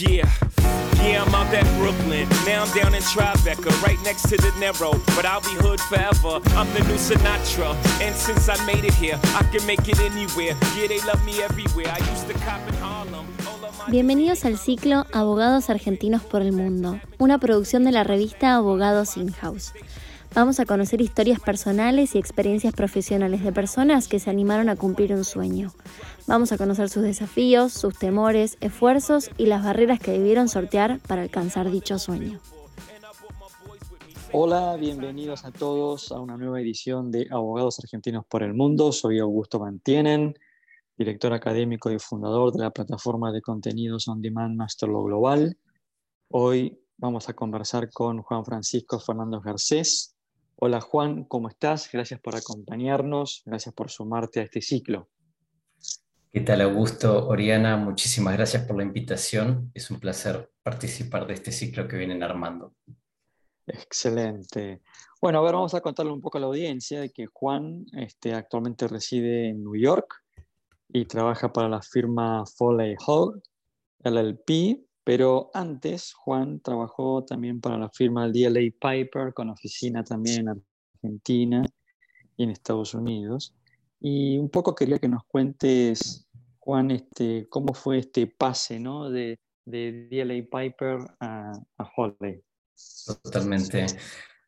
Yeah, yeah, I'm out at Brooklyn. Now I'm down in Tribeca, right next to the Narrow. But I'll be hood forever. I'm the new Sinatra. And since I made it here, I can make it anywhere. Yeah, they love me everywhere. I used to cop in Harlem. Bienvenidos al ciclo Abogados Argentinos por el Mundo, una producción de la revista Abogados In-House. Vamos a conocer historias personales y experiencias profesionales de personas que se animaron a cumplir un sueño. Vamos a conocer sus desafíos, sus temores, esfuerzos y las barreras que debieron sortear para alcanzar dicho sueño. Hola, bienvenidos a todos a una nueva edición de Abogados Argentinos por el Mundo. Soy Augusto Mantienen, director académico y fundador de la plataforma de contenidos on demand Masterlo Global. Hoy vamos a conversar con Juan Francisco Fernando Garcés, Hola Juan, ¿cómo estás? Gracias por acompañarnos, gracias por sumarte a este ciclo. ¿Qué tal Augusto? Oriana, muchísimas gracias por la invitación. Es un placer participar de este ciclo que vienen armando. Excelente. Bueno, a ver, vamos a contarle un poco a la audiencia de que Juan este, actualmente reside en New York y trabaja para la firma Foley Hall LLP, pero antes, Juan trabajó también para la firma DLA Piper, con oficina también en Argentina y en Estados Unidos. Y un poco quería que nos cuentes, Juan, este, cómo fue este pase ¿no? de, de DLA Piper a, a Totalmente.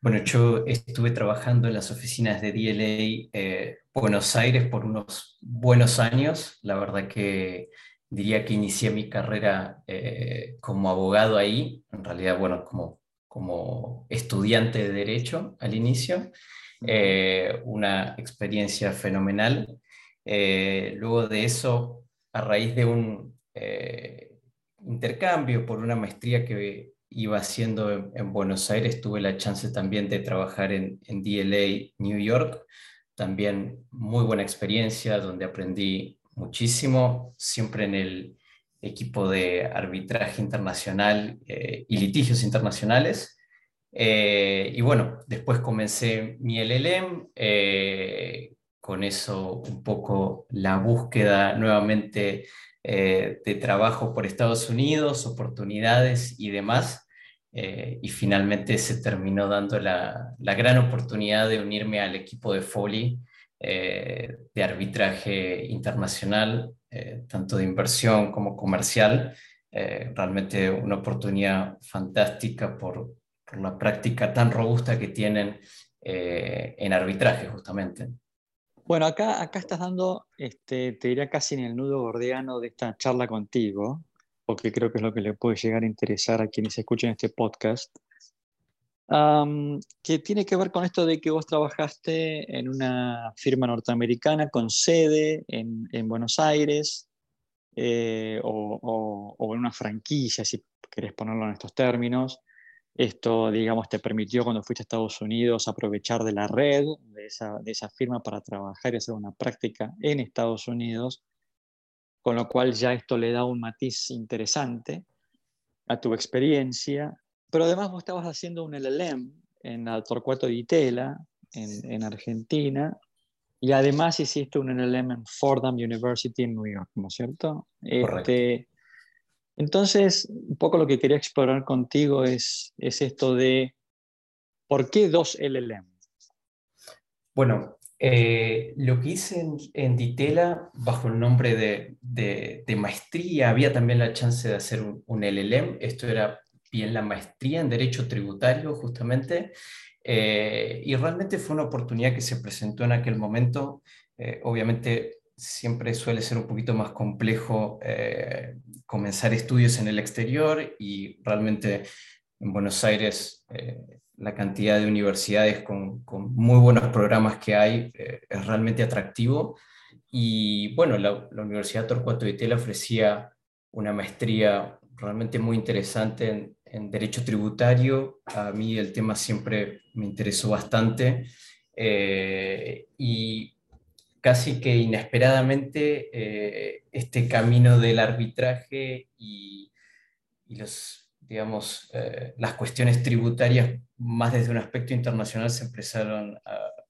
Bueno, yo estuve trabajando en las oficinas de DLA eh, Buenos Aires por unos buenos años. La verdad que diría que inicié mi carrera eh, como abogado ahí, en realidad, bueno, como, como estudiante de derecho al inicio, eh, una experiencia fenomenal. Eh, luego de eso, a raíz de un intercambio por una maestría que iba haciendo en, Buenos Aires, tuve la chance también de trabajar en, en DLA New York, también muy buena experiencia donde aprendí muchísimo, siempre en el equipo de arbitraje internacional eh, y litigios internacionales. Eh, y bueno, después comencé mi LLM, eh, con eso un poco la búsqueda nuevamente de trabajo por Estados Unidos, oportunidades y demás. y finalmente se terminó dando la, la, gran oportunidad de unirme al equipo de Foley eh, de arbitraje internacional, eh, tanto de inversión como comercial. Eh, realmente una oportunidad fantástica por, por, la práctica tan robusta que tienen en arbitraje, justamente. Bueno, acá, acá estás dando, este, te diría casi en el nudo gordiano de esta charla contigo, porque creo que es lo que le puede llegar a interesar a quienes escuchen este podcast que tiene que ver con esto de que vos trabajaste en una firma norteamericana con sede en, en Buenos Aires eh, o, o, en una franquicia, si querés ponerlo en estos términos. Esto, digamos, te permitió cuando fuiste a Estados Unidos aprovechar de la red de esa, de esa firma para trabajar y hacer una práctica en Estados Unidos, con lo cual ya esto le da un matiz interesante a tu experiencia pero además vos estabas haciendo un LLM en la Torcuato de Itela, en, en, Argentina, y además hiciste un LLM en Fordham University en New York, ¿no es cierto? Este, entonces, un poco lo que quería explorar contigo es, es esto de, ¿por qué dos LLM? Bueno, eh, lo que hice en, en, Ditela, bajo el nombre de, de, de, maestría, había también la chance de hacer un, un LLM. Esto era y en la maestría en Derecho Tributario, justamente. Eh, y realmente fue una oportunidad que se presentó en aquel momento. Eh, obviamente siempre suele ser un poquito más complejo eh, comenzar estudios en el exterior y realmente en Buenos Aires la cantidad de universidades con, con, muy buenos programas que hay es realmente atractivo. Y bueno, la, la Universidad Torcuato de Tela ofrecía una maestría realmente muy interesante en, en derecho tributario. A mí el tema siempre me interesó bastante eh, y casi que inesperadamente eh, este camino del arbitraje y, los, digamos, eh, las cuestiones tributarias más desde un aspecto internacional se empezaron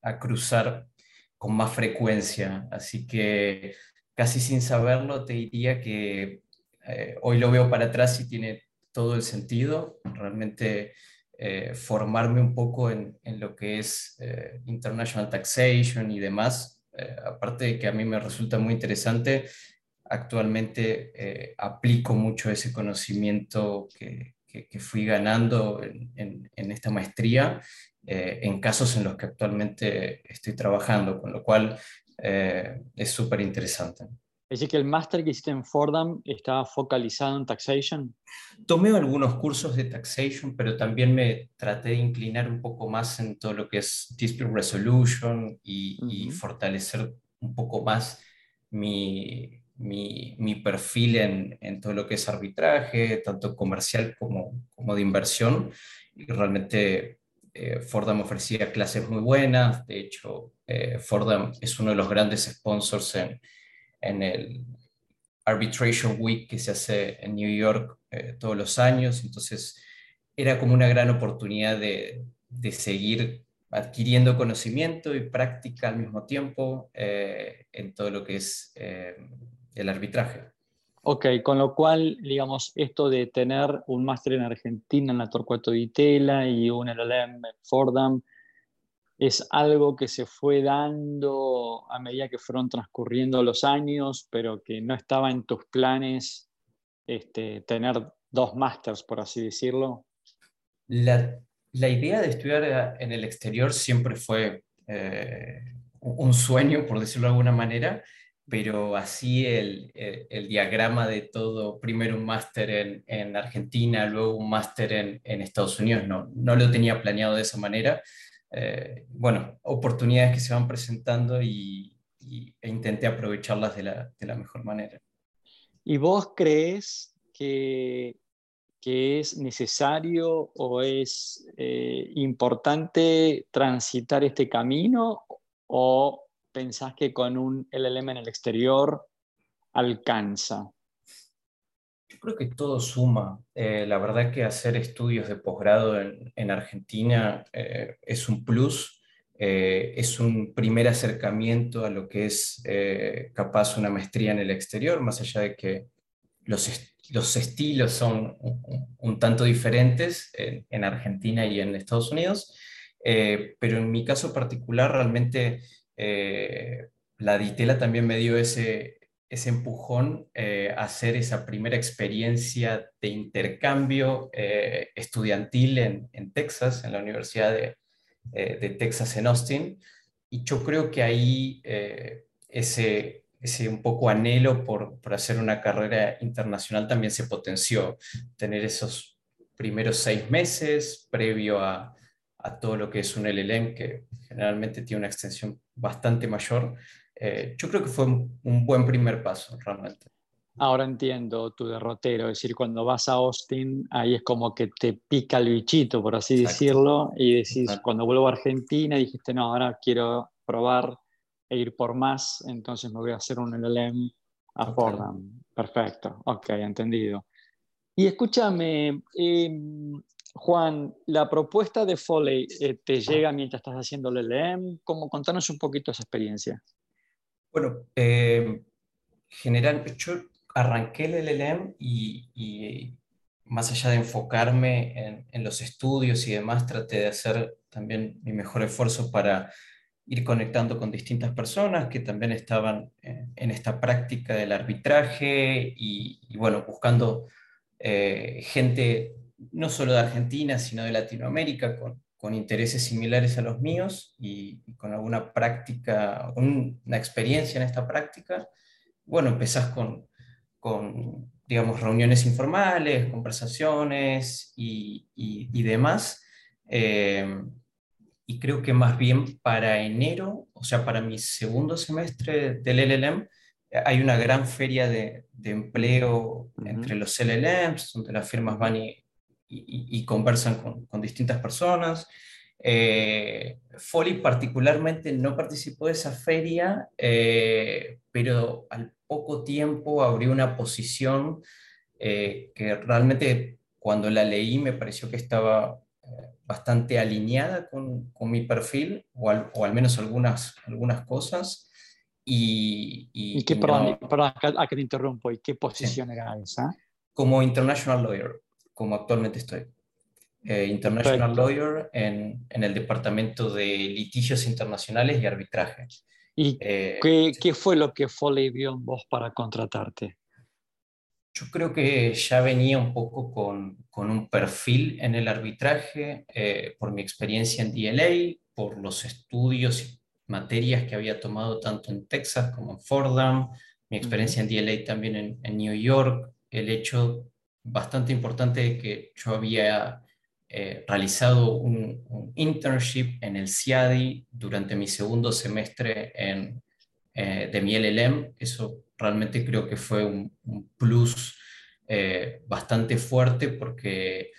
a cruzar con más frecuencia. Así que casi sin saberlo te diría que hoy lo veo para atrás y tiene todo el sentido. Realmente formarme un poco en, en lo que es international taxation y demás, aparte de que a mí me resulta muy interesante, actualmente eh, aplico mucho ese conocimiento que, que, fui ganando en, en, esta maestría eh, en casos en los que actualmente estoy trabajando, con lo cual eh, es súper interesante. Es decir, que el máster que hiciste en Fordham estaba focalizado en taxation. Tomé algunos cursos de taxation, pero también me traté de inclinar un poco más en todo lo que es dispute resolution y, y fortalecer un poco más mi, mi, perfil en, en, todo lo que es arbitraje, tanto comercial como, como de inversión. Y realmente eh, Fordham ofrecía clases muy buenas. De hecho, eh, Fordham es uno de los grandes sponsors en, en el Arbitration Week que se hace en New York eh, todos los años. Entonces, era como una gran oportunidad de, de seguir adquiriendo conocimiento y práctica al mismo tiempo eh, en todo lo que es el arbitraje. Ok, con lo cual, digamos, esto de tener un máster en Argentina en la Torcuato Di Tella y un LLM en Fordham, es algo que se fue dando a medida que fueron transcurriendo los años, pero que no estaba en tus planes este, tener dos másters, por así decirlo. La, la, idea de estudiar en el exterior siempre fue eh, un sueño, por decirlo de alguna manera, pero así el, el, diagrama de todo, primero un máster en, en, Argentina, luego un máster en, en, Estados Unidos, no, no lo tenía planeado de esa manera. Eh, bueno, oportunidades que se van presentando y, e intenté aprovecharlas de la, de la, mejor manera. ¿Y vos crees que, que es necesario o es eh, importante transitar este camino o pensás que con un LLM en el exterior alcanza? Yo creo que todo suma. Eh, la verdad que hacer estudios de posgrado en, Argentina eh, es un plus, eh, es un primer acercamiento a lo que es capaz una maestría en el exterior, más allá de que los, los estilos son un, tanto diferentes en, en, Argentina y en Estados Unidos, pero en mi caso particular realmente la Ditela también me dio ese, ese empujón eh, a hacer esa primera experiencia de intercambio eh, estudiantil en, en, Texas, en la Universidad de, de, Texas en Austin. Y yo creo que ahí ese, ese un poco anhelo por, por, hacer una carrera internacional también se potenció. Tener esos primeros seis meses previo a, a todo lo que es un LLM, que generalmente tiene una extensión bastante mayor, eh, yo creo que fue un, buen primer paso realmente. Ahora entiendo tu derrotero, es decir, cuando vas a Austin, ahí es como que te pica el bichito, por así decirlo, y decís, cuando vuelvo a Argentina, dijiste, no, ahora quiero probar e ir por más, entonces me voy a hacer un LLM a Fordham. Perfecto, ok, entendido. Y escúchame, em, Juan, la propuesta de Foley eh, te llega mientras estás haciendo el LLM. ¿Cómo, contanos un poquito esa experiencia. Bueno, eh, general, yo arranqué el LLM y, más allá de enfocarme en, los estudios y demás, traté de hacer también mi mejor esfuerzo para ir conectando con distintas personas que también estaban en, esta práctica del arbitraje y, bueno, buscando eh, gente no solo de Argentina, sino de Latinoamérica, con, con intereses similares a los míos y, con alguna práctica, una experiencia en esta práctica. Bueno, empezás con, con digamos, reuniones informales, conversaciones y, y, demás. Eh, y creo que más bien para enero, o sea, para mi segundo semestre del LLM, hay una gran feria de, de empleo entre los LLMs, donde las firmas van y y, conversan con, con, distintas personas. Eh, Foley particularmente no participó de esa feria, eh, pero al poco tiempo abrió una posición eh, que realmente cuando la leí me pareció que estaba bastante alineada con, con mi perfil, o al, o al, menos algunas, algunas cosas. y... ¿Y, qué, perdón, acá, te interrumpo, ¿y qué posición era esa? Como international lawyer, como actualmente estoy. Eh, international lawyer en, en, el departamento de litigios internacionales y arbitraje. ¿Y eh, qué, qué, fue lo que Foley vio en vos para contratarte? Yo creo que ya venía un poco con, con un perfil en el arbitraje eh, por mi experiencia en DLA, por los estudios y materias que había tomado tanto en Texas como en Fordham, mi experiencia en DLA también en, en, New York, el hecho bastante importante que yo había eh, realizado un, internship en el CIADI durante mi segundo semestre en, eh, de mi LLM. Eso realmente creo que fue un, plus eh, bastante fuerte porque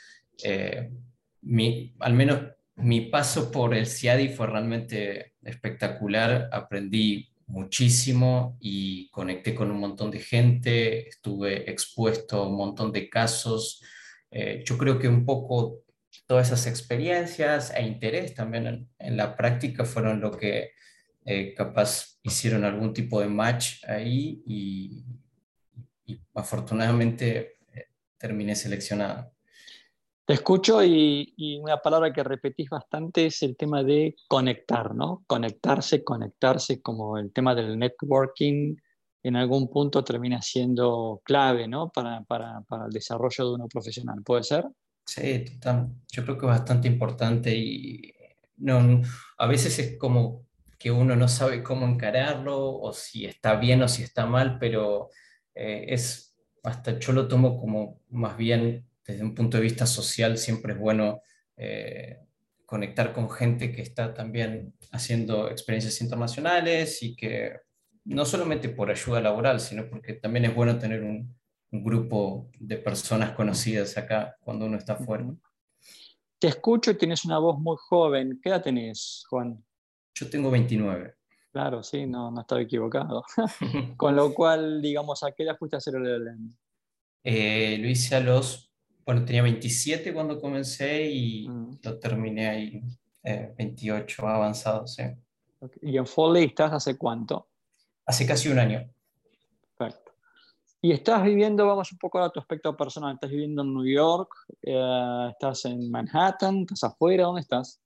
mi, al menos mi paso por el CIADI fue realmente espectacular. Aprendí muchísimo y conecté con un montón de gente, estuve expuesto a un montón de casos. yo creo que un poco todas esas experiencias e interés también en, la práctica fueron lo que eh, capaz hicieron algún tipo de match ahí y, afortunadamente eh, terminé seleccionado. Te escucho y, una palabra que repetís bastante es el tema de conectar, ¿no? Conectarse, conectarse, como el tema del networking en algún punto termina siendo clave, ¿no? Para, para, para el desarrollo de uno profesional, ¿puede ser? Sí, total. Yo creo que es bastante importante y no, a veces es como que uno no sabe cómo encararlo o si está bien o si está mal, pero eh, es hasta yo lo tomo como más bien desde un punto de vista social, siempre es bueno eh, conectar con gente que está también haciendo experiencias internacionales y que no solamente por ayuda laboral, sino porque también es bueno tener un, un grupo de personas conocidas acá cuando uno está fuera. Te escucho y tienes una voz muy joven. ¿Qué edad tenés, Juan? Yo tengo 29. Claro, sí, no, no estaba equivocado. Con lo cual, digamos, ¿a qué edad fuiste a hacer el LLM? Eh, lo hice a los, bueno, tenía 27 cuando comencé y mm. lo terminé ahí, 28 eh, avanzado, sí. ¿Y en Foley estás hace cuánto? Hace casi un año. Y estás viviendo, vamos un poco a tu aspecto personal, estás viviendo en New York, eh, estás en Manhattan, estás afuera, ¿dónde estás?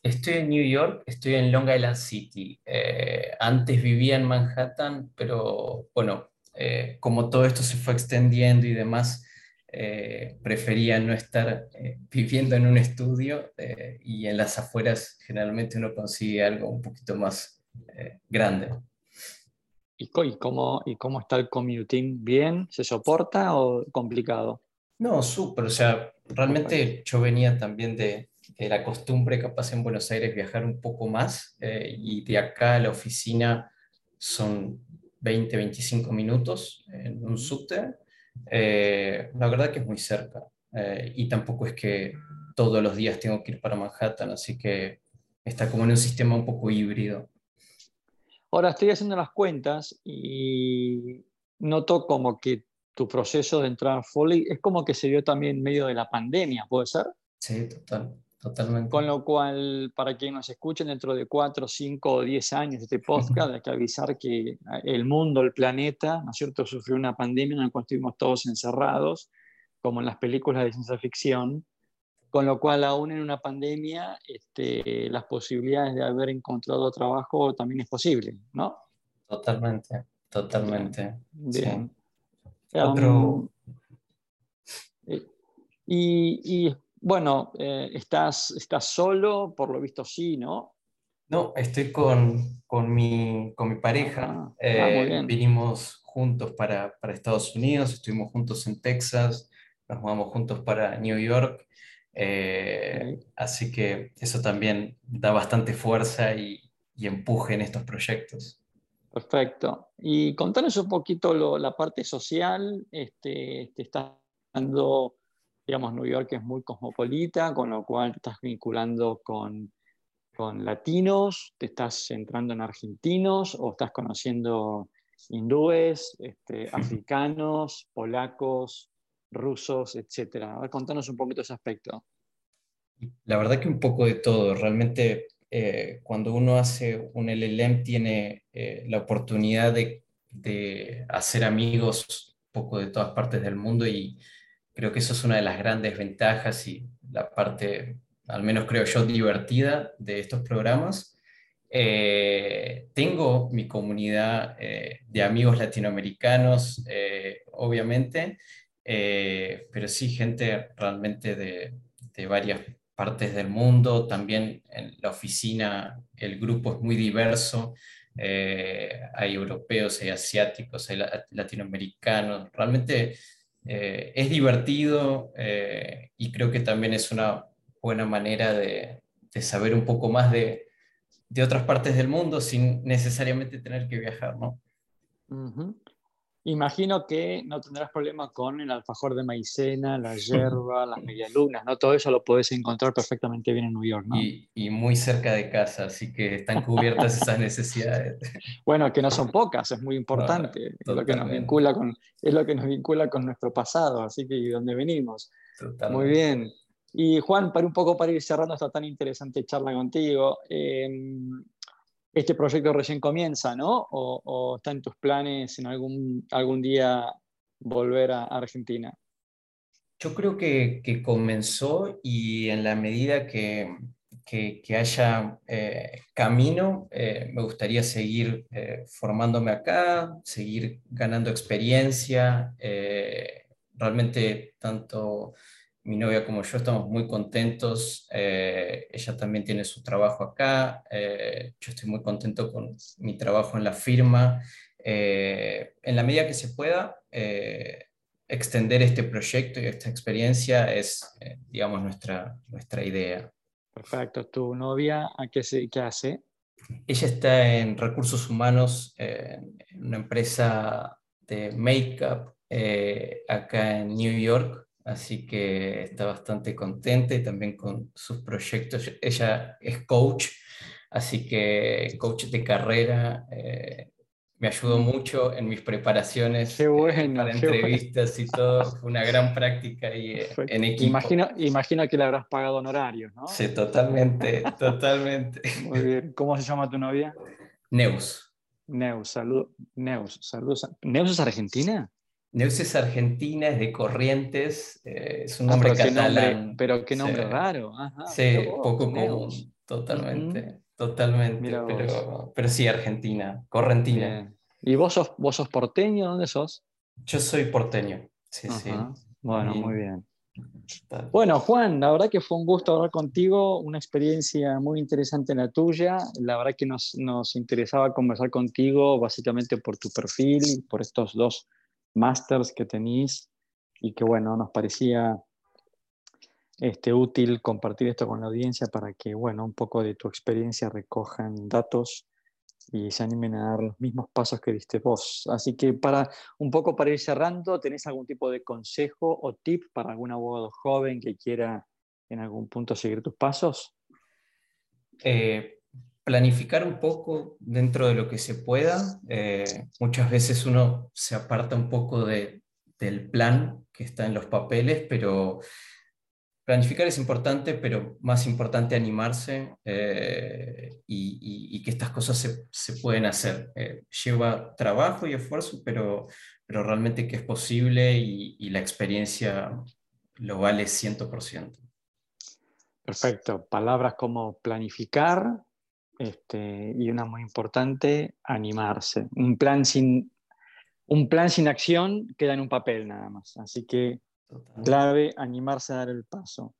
Estoy en New York, estoy en Long Island City. Eh, antes vivía en Manhattan, pero bueno, eh, como todo esto se fue extendiendo y demás, prefería no estar viviendo en un estudio y en las afueras generalmente uno consigue algo un poquito más grande. ¿Y, cómo, ¿Y cómo está el commuting? ¿Bien? ¿Se soporta o complicado? No, súper. O sea, realmente yo venía también de, la costumbre capaz en Buenos Aires viajar un poco más eh, y de acá a la oficina son 20, 25 minutos en un subte. Eh, la verdad que es muy cerca eh, y tampoco es que todos los días tengo que ir para Manhattan, así que está como en un sistema un poco híbrido. Ahora estoy haciendo las cuentas y noto como que tu proceso de entrar a Foley es como que se dio también en medio de la pandemia, ¿puede ser? Sí, total, totalmente. Con lo cual, para quien nos escuchen dentro de 4, 5 o 10 años este podcast, hay que avisar que el mundo, el planeta, ¿no es cierto?, sufrió una pandemia en la cual estuvimos todos encerrados, como en las películas de ciencia ficción, con lo cual aún en una pandemia este, las posibilidades de haber encontrado trabajo también es posible, ¿no? Totalmente, totalmente. Bien. Um, eh, y, bueno, eh, ¿estás, ¿estás solo? Por lo visto sí, ¿no? No, estoy con, con, mi, con mi pareja. Ah, ah, eh, vinimos juntos para, para Estados Unidos, estuvimos juntos en Texas, nos mudamos juntos para New York eh, así que eso también da bastante fuerza y, empuje en estos proyectos. Perfecto. Y contanos un poquito la parte social. Este, te estás dando, digamos, New York es muy cosmopolita, con lo cual te estás vinculando con, con latinos, te estás centrando en argentinos o estás conociendo hindúes, este, africanos, polacos, rusos, etcétera. A ver, contanos un poquito ese aspecto. La verdad que un poco de todo. Realmente eh, cuando uno hace un LLM tiene eh, la oportunidad de, hacer amigos un poco de todas partes del mundo y creo que eso es una de las grandes ventajas y la parte, al menos creo yo, divertida de estos programas. Eh, tengo mi comunidad de amigos latinoamericanos, obviamente, pero sí gente realmente de, de varias partes del mundo, también en la oficina el grupo es muy diverso, eh, hay europeos, hay asiáticos, hay latinoamericanos, realmente eh, es divertido eh, y creo que también es una buena manera de, saber un poco más de, otras partes del mundo sin necesariamente tener que viajar, ¿no? Imagino que no tendrás problema con el alfajor de maicena, la yerba, las medialunas, ¿no? Todo eso lo puedes encontrar perfectamente bien en New York, ¿no? Y, muy cerca de casa, así que están cubiertas esas necesidades. Bueno, que no son pocas, es muy importante. es, lo que nos vincula con, es lo que nos vincula con nuestro pasado, así que ¿y dónde venimos? Muy bien. Y Juan, para un poco para ir cerrando esta tan interesante charla contigo, eh, este proyecto recién comienza, ¿no? O, está en tus planes en algún, algún día volver a Argentina? Yo creo que, comenzó y en la medida que, haya eh, camino, eh, me gustaría seguir eh, formándome acá, seguir ganando experiencia. realmente tanto mi novia como yo estamos muy contentos. Eh, ella también tiene su trabajo acá. Eh, yo estoy muy contento con mi trabajo en la firma. Eh, en la medida que se pueda, extender este proyecto y esta experiencia es, digamos, nuestra, nuestra idea. Perfecto. ¿Tu novia a qué, se, qué hace? Ella está en recursos humanos en una empresa de make-up acá en New York así que está bastante contenta y también con sus proyectos. Ella es coach, así que coach de carrera. Eh, me ayudó mucho en mis preparaciones qué bueno, para entrevistas y todo. Fue una gran práctica y eh, en equipo. Imagino, imagino que le habrás pagado honorarios, ¿no? Sí, totalmente, totalmente. Muy bien. ¿Cómo se llama tu novia? Neus. Neus, salud. Neus, saludos. ¿Neus es argentina? Neus es argentina, es de Corrientes, eh, es un ah, nombre catalán. pero qué nombre raro. sí, poco común, totalmente, totalmente. Pero, pero, sí, argentina, correntina. ¿Y vos sos, vos sos porteño? ¿Dónde sos? Yo soy porteño, sí, sí. Bueno, muy bien. Bueno, Juan, la verdad que fue un gusto hablar contigo, una experiencia muy interesante la tuya. La verdad que nos, nos interesaba conversar contigo básicamente por tu perfil, por estos dos masters que tenéis y que bueno, nos parecía este, útil compartir esto con la audiencia para que bueno, un poco de tu experiencia recojan datos y se animen a dar los mismos pasos que diste vos. Así que para un poco para ir cerrando, ¿tenés algún tipo de consejo o tip para algún abogado joven que quiera en algún punto seguir tus pasos? Eh, planificar un poco dentro de lo que se pueda. Eh, muchas veces uno se aparta un poco de, del plan que está en los papeles, pero planificar es importante, pero más importante animarse eh, y, que estas cosas se, se pueden hacer. Eh, lleva trabajo y esfuerzo, pero, pero realmente que es posible y, y la experiencia lo vale 100%. Perfecto. Palabras como planificar, este, y una muy importante, animarse. Un plan sin, un plan sin acción queda en un papel nada más. Así que clave, animarse a dar el paso.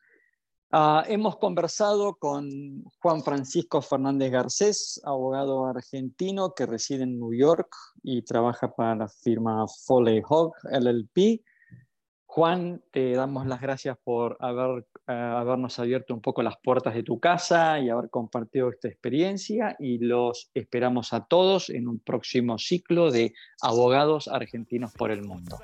Ah, hemos conversado con Juan Francisco Fernández Garcés, abogado argentino que reside en New York y trabaja para la firma Foley Hogg LLP. Juan, te damos las gracias por haber, habernos abierto un poco las puertas de tu casa y haber compartido esta experiencia y los esperamos a todos en un próximo ciclo de Abogados Argentinos por el Mundo.